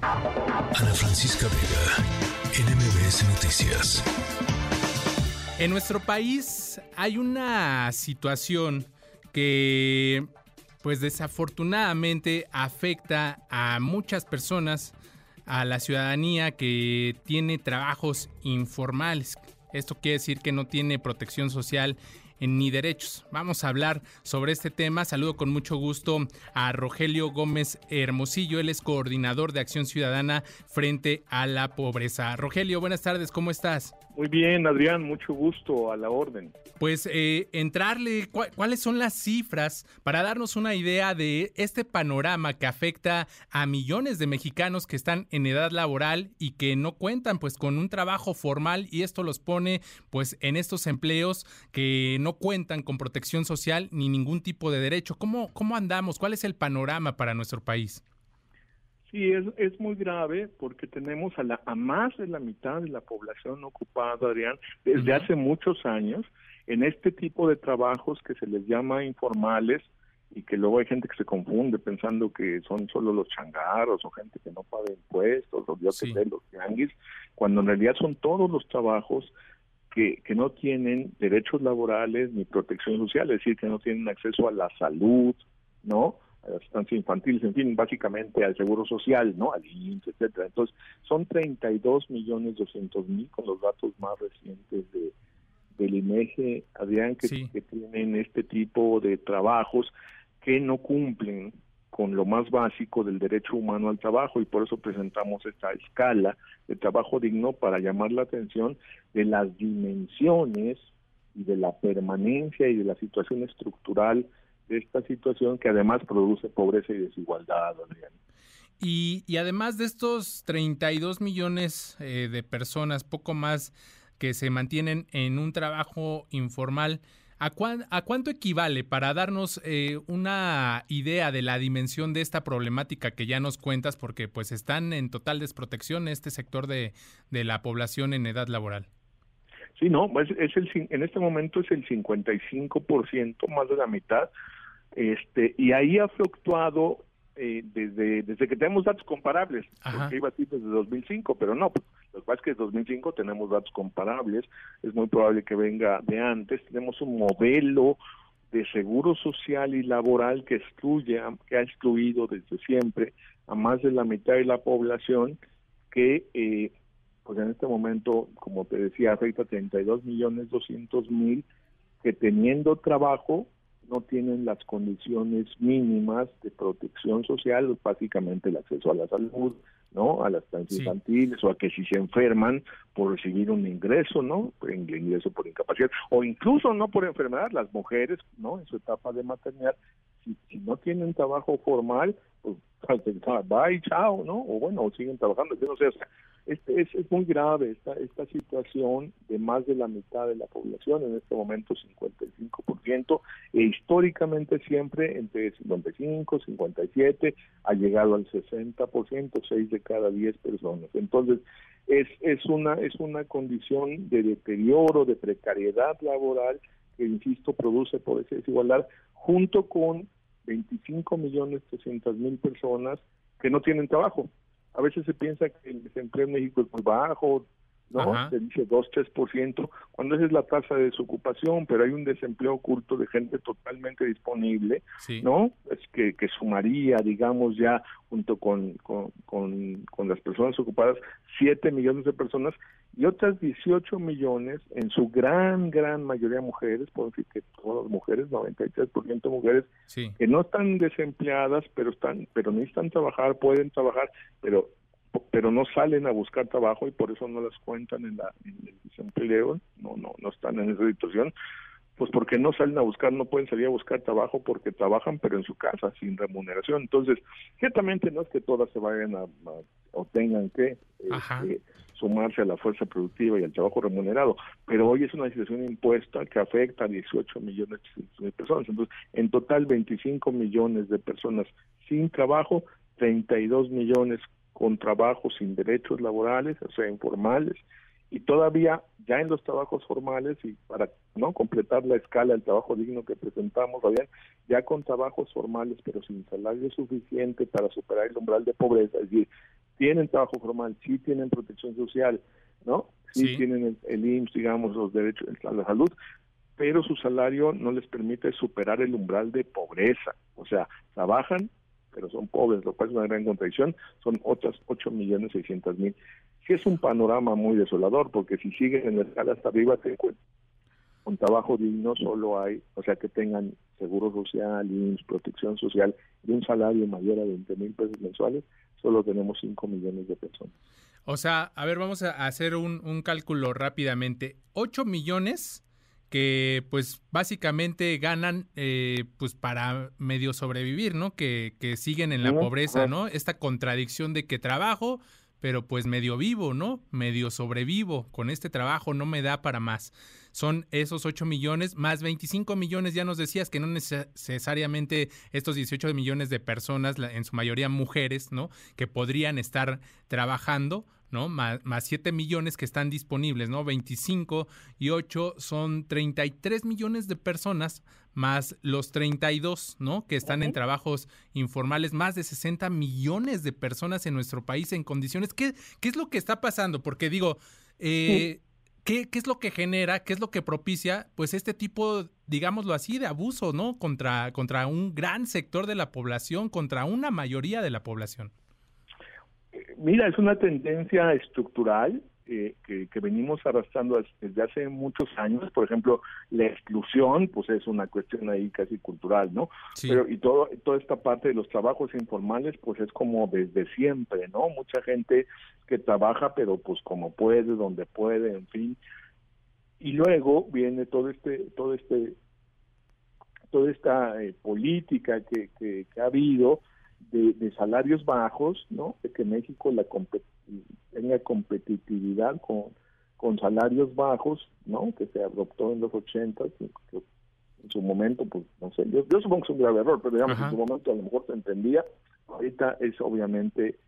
Ana Francisca Vega, NMBS Noticias. En nuestro país hay una situación que pues desafortunadamente afecta a muchas personas, a la ciudadanía que tiene trabajos informales. Esto quiere decir que no tiene protección social ni derechos. Vamos a hablar sobre este tema. Saludo con mucho gusto a Rogelio Gómez Hermosillo. Él es coordinador de Acción Ciudadana frente a la pobreza. Rogelio, buenas tardes, ¿cómo estás? Muy bien, Adrián, mucho gusto a la orden. Pues eh, entrarle, ¿cuáles son las cifras para darnos una idea de este panorama que afecta a millones de mexicanos que están en edad laboral y que no cuentan pues con un trabajo formal y esto los pone pues en estos empleos que no cuentan con protección social ni ningún tipo de derecho? ¿Cómo, cómo andamos? ¿Cuál es el panorama para nuestro país? Sí, es, es muy grave porque tenemos a, la, a más de la mitad de la población ocupada, Adrián, desde hace muchos años en este tipo de trabajos que se les llama informales y que luego hay gente que se confunde pensando que son solo los changaros o gente que no paga impuestos o yo sé, los tianguis, cuando en realidad son todos los trabajos que, que no tienen derechos laborales ni protección social, es decir, que no tienen acceso a la salud, ¿no? A las estancias infantiles, en fin, básicamente al seguro social, ¿no? Al INSS, etcétera. Entonces, son 32 millones 200 mil con los datos más recientes de del INEGE, Adrián, que, que tienen este tipo de trabajos que no cumplen con lo más básico del derecho humano al trabajo y por eso presentamos esta escala de trabajo digno para llamar la atención de las dimensiones y de la permanencia y de la situación estructural esta situación que además produce pobreza y desigualdad, Y, y además de estos 32 millones eh, de personas, poco más que se mantienen en un trabajo informal, ¿a, a cuánto equivale para darnos eh, una idea de la dimensión de esta problemática que ya nos cuentas? Porque pues están en total desprotección este sector de, de la población en edad laboral. Sí, no, es, es el, en este momento es el 55%, más de la mitad, este y ahí ha fluctuado eh, desde desde que tenemos datos comparables, porque iba así desde 2005, pero no, pues, lo que pasa es que desde 2005 tenemos datos comparables, es muy probable que venga de antes, tenemos un modelo de seguro social y laboral que excluye, que ha excluido desde siempre a más de la mitad de la población que eh, pues en este momento, como te decía, afecta a 32 millones 200 mil que teniendo trabajo no tienen las condiciones mínimas de protección social, básicamente el acceso a la salud, ¿no? A las estancias infantiles o a que si se enferman por recibir un ingreso, ¿no? El ingreso por incapacidad o incluso no por enfermedad, las mujeres, ¿no? En su etapa de maternidad, si, si no tienen trabajo formal, pues bye, chao, ¿no? O bueno, siguen trabajando, yo no sé, o sea, este, es, es muy grave esta, esta situación de más de la mitad de la población, en este momento 55%, e históricamente siempre entre 55, 57, ha llegado al 60%, 6 de cada 10 personas. Entonces, es, es, una, es una condición de deterioro, de precariedad laboral que, insisto, produce por esa desigualdad, junto con 25 millones 300 mil personas que no tienen trabajo. A veces se piensa que el desempleo en México es muy bajo, ¿no? Se dice 2, 3%, cuando esa es la tasa de desocupación, pero hay un desempleo oculto de gente totalmente disponible, ¿no? Es que, que sumaría, digamos, ya junto con, con, con, las personas ocupadas, 7 millones de personas y otras 18 millones, en su gran, gran mayoría mujeres, puedo decir que todas las mujeres, 93% mujeres, que no están desempleadas, pero están pero necesitan trabajar, pueden trabajar, pero pero no salen a buscar trabajo y por eso no las cuentan en, la, en el desempleo, no, no, no están en esa situación, pues porque no salen a buscar, no pueden salir a buscar trabajo porque trabajan pero en su casa, sin remuneración. Entonces, ciertamente no es que todas se vayan a, o tengan que este, sumarse a la fuerza productiva y al trabajo remunerado, pero hoy es una situación impuesta que afecta a 18 millones de personas. Entonces, en total 25 millones de personas sin trabajo, 32 millones con trabajo sin derechos laborales, o sea, informales, y todavía ya en los trabajos formales y para no completar la escala del trabajo digno que presentamos, ya con trabajos formales pero sin salario suficiente para superar el umbral de pobreza, es decir, tienen trabajo formal, sí tienen protección social, ¿no? Sí, tienen el, el IMSS, digamos, los derechos a la salud, pero su salario no les permite superar el umbral de pobreza. O sea, trabajan, pero son pobres, lo cual es una gran contradicción. Son otras 8 millones 600 mil. Sí es un panorama muy desolador, porque si siguen en la escala hasta arriba, te un trabajo digno solo hay, o sea, que tengan seguro social, protección social y un salario mayor a 20 mil pesos mensuales, solo tenemos 5 millones de personas. O sea, a ver, vamos a hacer un, un cálculo rápidamente. 8 millones que pues básicamente ganan eh, pues para medio sobrevivir, ¿no? Que, que siguen en la pobreza, ¿no? Esta contradicción de que trabajo, pero pues medio vivo, ¿no? Medio sobrevivo, con este trabajo no me da para más. Son esos 8 millones más 25 millones, ya nos decías que no necesariamente estos 18 millones de personas, en su mayoría mujeres, ¿no? Que podrían estar trabajando, ¿no? Más, más 7 millones que están disponibles, ¿no? 25 y 8 son 33 millones de personas más los 32, ¿no? Que están en trabajos informales, más de 60 millones de personas en nuestro país en condiciones. ¿Qué, qué es lo que está pasando? Porque digo, eh, ¿qué, ¿qué, es lo que genera, qué es lo que propicia, pues este tipo, digámoslo así, de abuso, ¿no? Contra, contra un gran sector de la población, contra una mayoría de la población. Mira, es una tendencia estructural eh, que, venimos arrastrando desde hace muchos años. Por ejemplo, la exclusión, pues es una cuestión ahí casi cultural, ¿no? Pero y todo toda esta parte de los trabajos informales, pues es como desde siempre, ¿no? Mucha gente que trabaja, pero pues como puede, donde puede, en fin. Y luego viene todo este, todo este, toda esta eh, política que, que ha habido de, salarios bajos, ¿no? De que México la tenga competitividad con, con salarios bajos, ¿no? Que se adoptó en los 80, en su momento, pues no sé, yo, supongo que es un grave error, pero digamos, en su momento a lo mejor se entendía. Ahorita es obviamente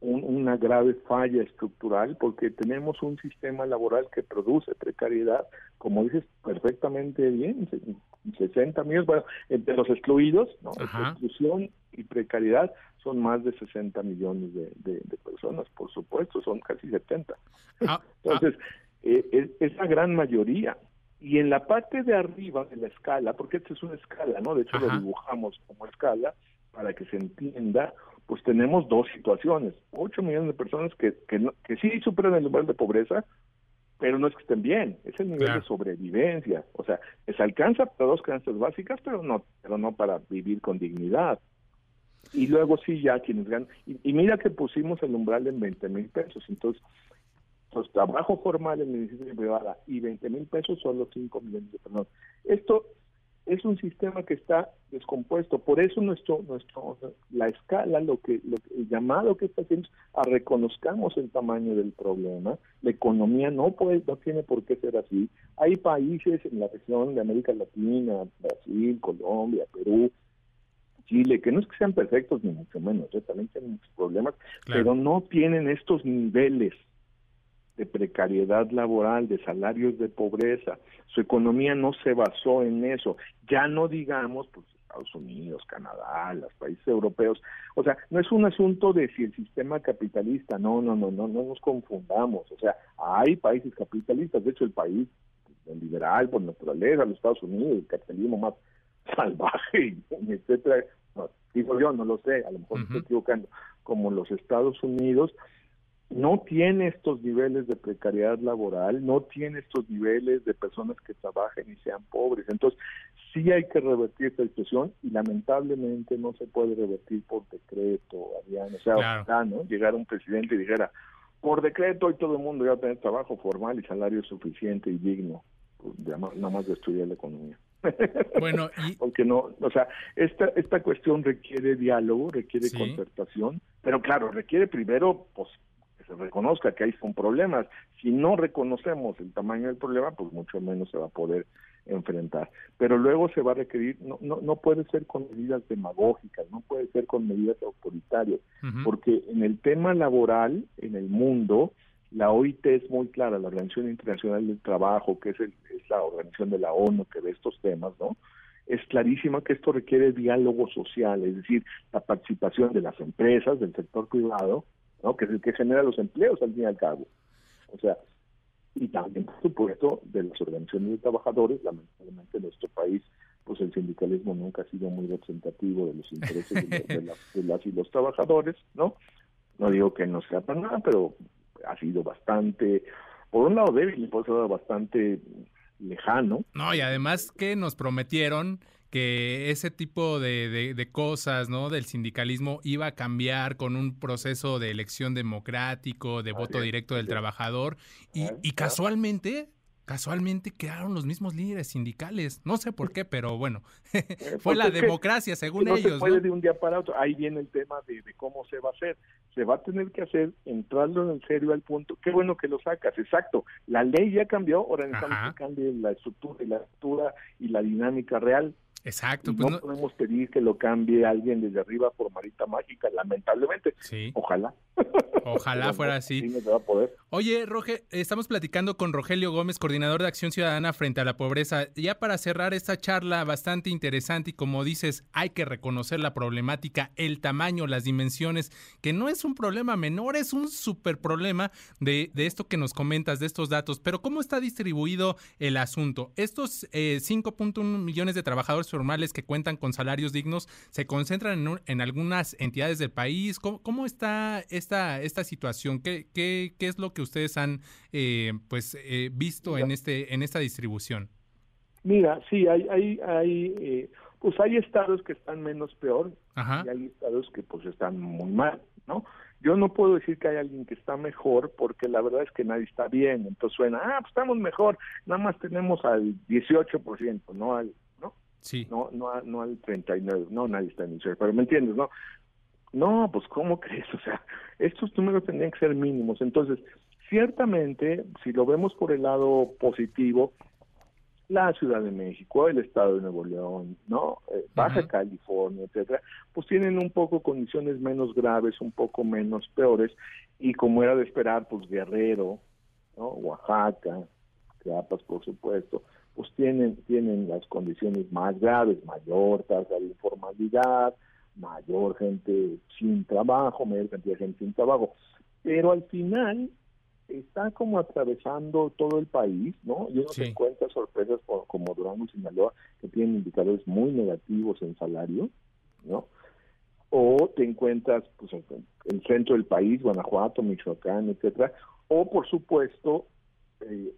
una grave falla estructural porque tenemos un sistema laboral que produce precariedad, como dices perfectamente bien, 60 millones, bueno, entre los excluidos, ¿no? exclusión y precariedad son más de 60 millones de, personas, por supuesto, son casi 70. Ah, Entonces, eh, es, es, la gran mayoría. Y en la parte de arriba de la escala, porque esta es una escala, ¿no? De hecho, lo dibujamos como escala para que se entienda, pues tenemos dos situaciones. 8 millones de personas que, que, que sí superan el nivel de pobreza, pero no es que estén bien, es el nivel de sobrevivencia. O sea, les alcanza para dos canastas básicas, pero no, pero no para vivir con dignidad. Y luego sí, ya quienes ganan. Y, mira que pusimos el umbral en 20 mil pesos. Entonces, pues trabajo formal en medicina privada y 20 mil pesos son los 5 millones de personas. Esto es un sistema que está descompuesto. Por eso nuestro, nuestro, la escala, lo que, lo el llamado que está haciendo es a reconozcamos el tamaño del problema. La economía no puede, no tiene por qué ser así. Hay países en la región de América Latina, Brasil, Colombia, Perú, Chile, que no es que sean perfectos ni mucho menos, ¿eh? también tienen muchos problemas, pero no tienen estos niveles de precariedad laboral, de salarios de pobreza. Su economía no se basó en eso. Ya no digamos, pues Estados Unidos, Canadá, los países europeos. O sea, no es un asunto de si el sistema capitalista, no, no, no, no, no nos confundamos. O sea, hay países capitalistas, de hecho el país liberal por naturaleza, los Estados Unidos, el capitalismo más salvaje, etcétera. Digo yo, no lo sé, a lo mejor me estoy equivocando, como los Estados Unidos, no tiene estos niveles de precariedad laboral, no tiene estos niveles de personas que trabajen y sean pobres. Entonces, sí hay que revertir esta situación y lamentablemente no se puede revertir por decreto, Adrián. O sea, ¿no? Llegar un presidente y dijera, por decreto hoy todo el mundo ya tener trabajo formal y salario suficiente y digno. Pues, nada más destruir la economía. Bueno, y... porque no, o sea, esta esta cuestión requiere diálogo, requiere concertación, pero claro, requiere primero pues se reconozca que hay son problemas. Si no reconocemos el tamaño del problema, pues mucho menos se va a poder enfrentar. Pero luego se va a requerir, no, no, no puede ser con medidas demagógicas, no puede ser con medidas autoritarias, porque en el tema laboral, en el mundo, la OIT es muy clara, la Organización Internacional del Trabajo, que es, es la organización de la ONU que ve estos temas, ¿no? Es clarísima que esto requiere diálogo social, es decir, la participación de las empresas, del sector privado, ¿no? Que es el que genera los empleos al fin y al cabo. O sea, y también, por supuesto, de las organizaciones de trabajadores, lamentablemente en nuestro país, pues el sindicalismo nunca ha sido muy representativo de los intereses de, las y los trabajadores, ¿no? No digo que no sea para nada, pero ha sido bastante, por un lado débil y por otro lado bastante lejano. No, y además que nos prometieron que ese tipo de, cosas, ¿no? Del sindicalismo iba a cambiar con un proceso de elección democrático, de voto directo del trabajador, y, y casualmente casualmente quedaron los mismos líderes sindicales. No sé por qué, pero bueno, eh, fue la democracia según no ellos. Se puede de un día para otro. Ahí viene el tema de, cómo se va a hacer. Se va a tener que hacer, entrando en serio al punto. Qué bueno que lo sacas, exacto. La ley ya cambió, ahora necesitamos que cambie la estructura y la estructura y la dinámica real. Exacto. Pues no, podemos pedir que lo cambie alguien desde arriba por marita mágica, lamentablemente. Sí. Ojalá. Ojalá fuera así. Sí, va a poder. Oye, Roge, estamos platicando con Rogelio Gómez, coordinador de Acción Ciudadana frente a la pobreza. Ya para cerrar esta charla bastante interesante y como dices, hay que reconocer la problemática, el tamaño, las dimensiones, que no es un problema menor, es un super problema de, de esto que nos comentas, de estos datos. Pero ¿cómo está distribuido el asunto? Estos eh, 5.1 millones de trabajadores formales que cuentan con salarios dignos se concentran en, algunas entidades del país. ¿Cómo, está esta, esta situación? ¿Qué, qué, es lo que ustedes han eh, pues eh, visto en este en esta distribución? Mira, sí, hay, hay, hay eh, pues hay estados que están menos peor y hay estados que pues están muy mal, ¿no? Yo no puedo decir que hay alguien que está mejor porque la verdad es que nadie está bien, entonces suena, ah, pues estamos mejor, nada más tenemos al 18%, no al Sí. No, no, no al 39, no, nadie está en el pero me entiendes, ¿no? No, pues ¿cómo crees? O sea, estos números tendrían que ser mínimos. Entonces, ciertamente, si lo vemos por el lado positivo, la Ciudad de México, el Estado de Nuevo León, ¿no? Eh, Baja California, etcétera, pues tienen un poco condiciones menos graves, un poco menos peores, y como era de esperar, pues Guerrero, ¿no? Oaxaca, Chiapas, por supuesto, pues tienen, tienen las condiciones más graves, mayor tasa de informalidad, mayor gente sin trabajo, mayor cantidad de gente sin trabajo. Pero al final está como atravesando todo el país, ¿no? Y uno se encuentra sorpresas como Durango y Sinaloa, que tienen indicadores muy negativos en salario, ¿no? O te encuentras pues, en el centro del país, Guanajuato, Michoacán, etcétera, o por supuesto eh,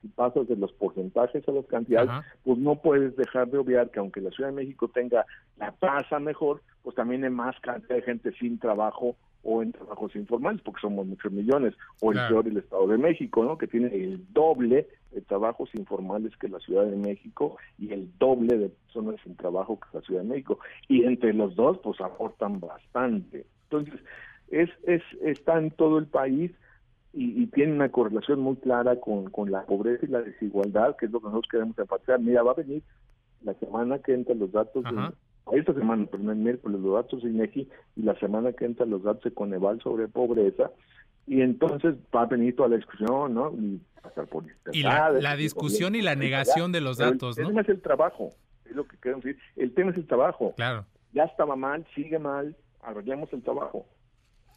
si pasas de los porcentajes a las cantidades, pues no puedes dejar de obviar que aunque la Ciudad de México tenga la tasa mejor, pues también hay más cantidad de gente sin trabajo o en trabajos informales, porque somos muchos millones, o el peor el Estado de México, ¿no? Que tiene el doble de trabajos informales que la Ciudad de México y el doble de personas sin trabajo que la Ciudad de México. Y entre los dos, pues aportan bastante. Entonces, es, es está en todo el país y, tiene una correlación muy clara con, con la pobreza y la desigualdad, que es lo que nosotros queremos enfatizar. Mira, va a venir la semana que entra los datos, de, esta semana, perdón, el miércoles los datos de INEGI y la semana que entra los datos de Coneval sobre pobreza, y entonces va a venir toda la discusión, ¿no? Y pasar por Y la, discusión y la negación de los datos, el, ¿no? El tema es el trabajo, es lo que queremos decir. El tema es el trabajo. Claro. Ya estaba mal, sigue mal, arreglemos el trabajo.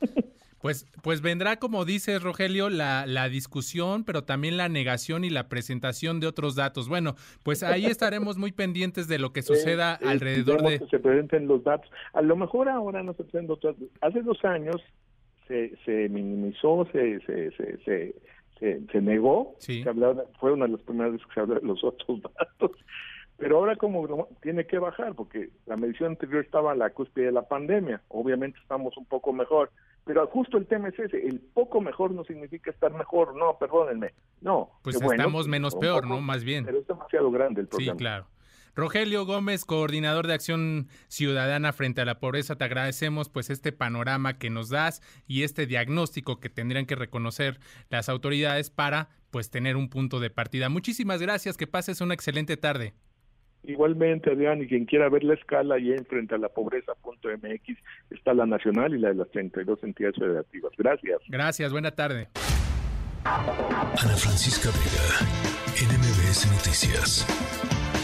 Pues, pues vendrá, como dice Rogelio, la, la, discusión, pero también la negación y la presentación de otros datos. Bueno, pues ahí estaremos muy pendientes de lo que suceda alrededor de... Que se presenten los datos. A lo mejor ahora no se presentan otros. Hace dos años se, se minimizó, se, se, se, se, se negó. Sí. fue una de las primeras veces que se habló de los otros datos. Pero ahora como tiene que bajar, porque la medición anterior estaba a la cúspide de la pandemia. Obviamente estamos un poco mejor pero justo el tema es ese, el poco mejor no significa estar mejor, no, perdónenme, no. Pues estamos menos peor, ¿no? Más bien. Pero es demasiado grande el problema. Sí, claro. Rogelio Gómez, coordinador de Acción Ciudadana frente a la pobreza, te agradecemos pues este panorama que nos das y este diagnóstico que tendrían que reconocer las autoridades para pues tener un punto de partida. Muchísimas gracias, que pases una excelente tarde. Igualmente, Adrián, y quien quiera ver la escala ahí en frente a la pobreza.mx está la nacional y la de las 32 entidades federativas. Gracias. Gracias, buena tarde. Ana Francisca Vega, NMBS Noticias.